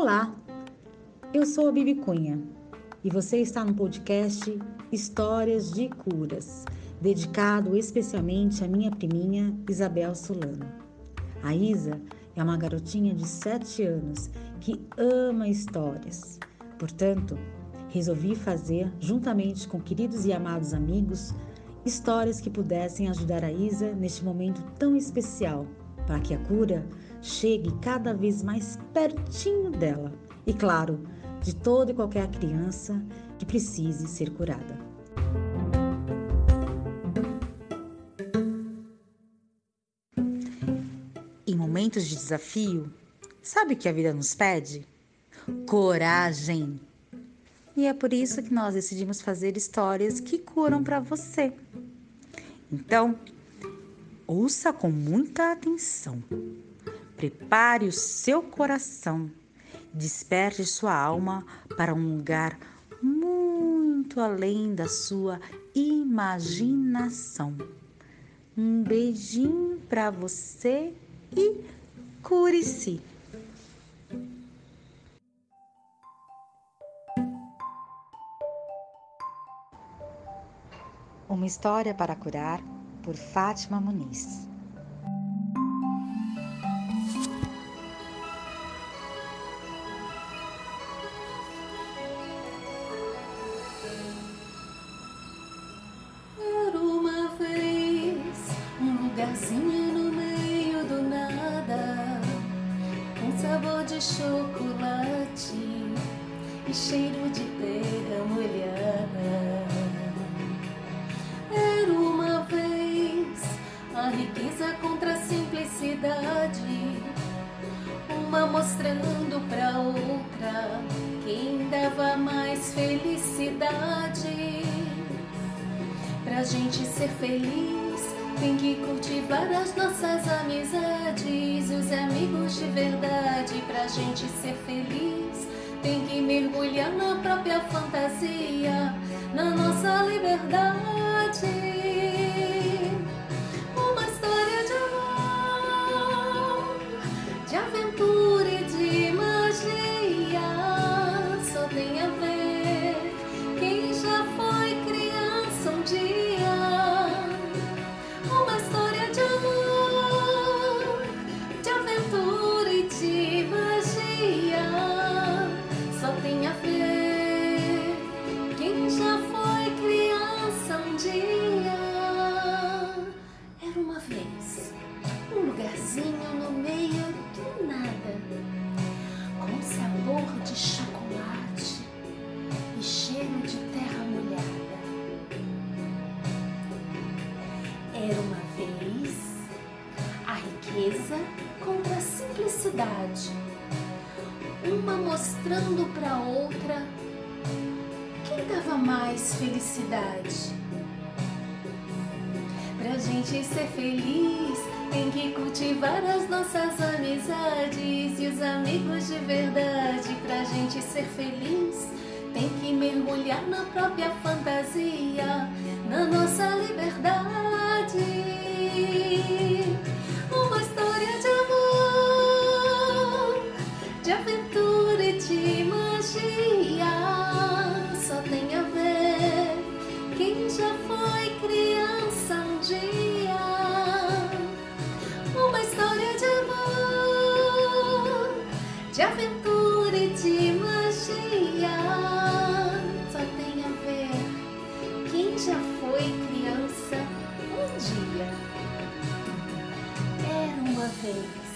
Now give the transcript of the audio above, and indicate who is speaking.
Speaker 1: Olá, eu sou a Bibi Cunha e você está no podcast Histórias de Curas, dedicado especialmente à minha priminha Isabel Solano. A Isa é uma garotinha de 7 anos que ama histórias. Portanto, resolvi fazer, juntamente com queridos e amados amigos, histórias que pudessem ajudar a Isa neste momento tão especial, para que a cura chegue cada vez mais pertinho dela. E claro, de toda e qualquer criança que precise ser curada. Em momentos de desafio, sabe o que a vida nos pede? Coragem! E é por isso que nós decidimos fazer histórias que curam para você. Então, ouça com muita atenção. Prepare o seu coração. Desperte sua alma para um lugar muito além da sua imaginação. Um beijinho para você e cure-se. Uma história para curar por Fátima Muniz.
Speaker 2: Era uma vez um lugarzinho no meio do nada, com sabor de chocolate e cheiro de terra uma mostrando pra outra quem dava mais felicidade. Pra gente ser feliz, tem que cultivar as nossas amizades, os amigos de verdade. Pra gente ser feliz, tem que mergulhar na própria fantasia, na nossa liberdade. Riqueza contra a simplicidade, uma mostrando para outra quem dava mais felicidade. Pra gente ser feliz, tem que cultivar as nossas amizades e os amigos de verdade. Pra gente ser feliz, tem que mergulhar na própria fantasia, na nossa liberdade. de aventura e de magia. Só tem a ver quem já foi criança um dia. Uma história de amor, de aventura e de magia. Só tem a ver quem já foi criança um dia. Era uma vez.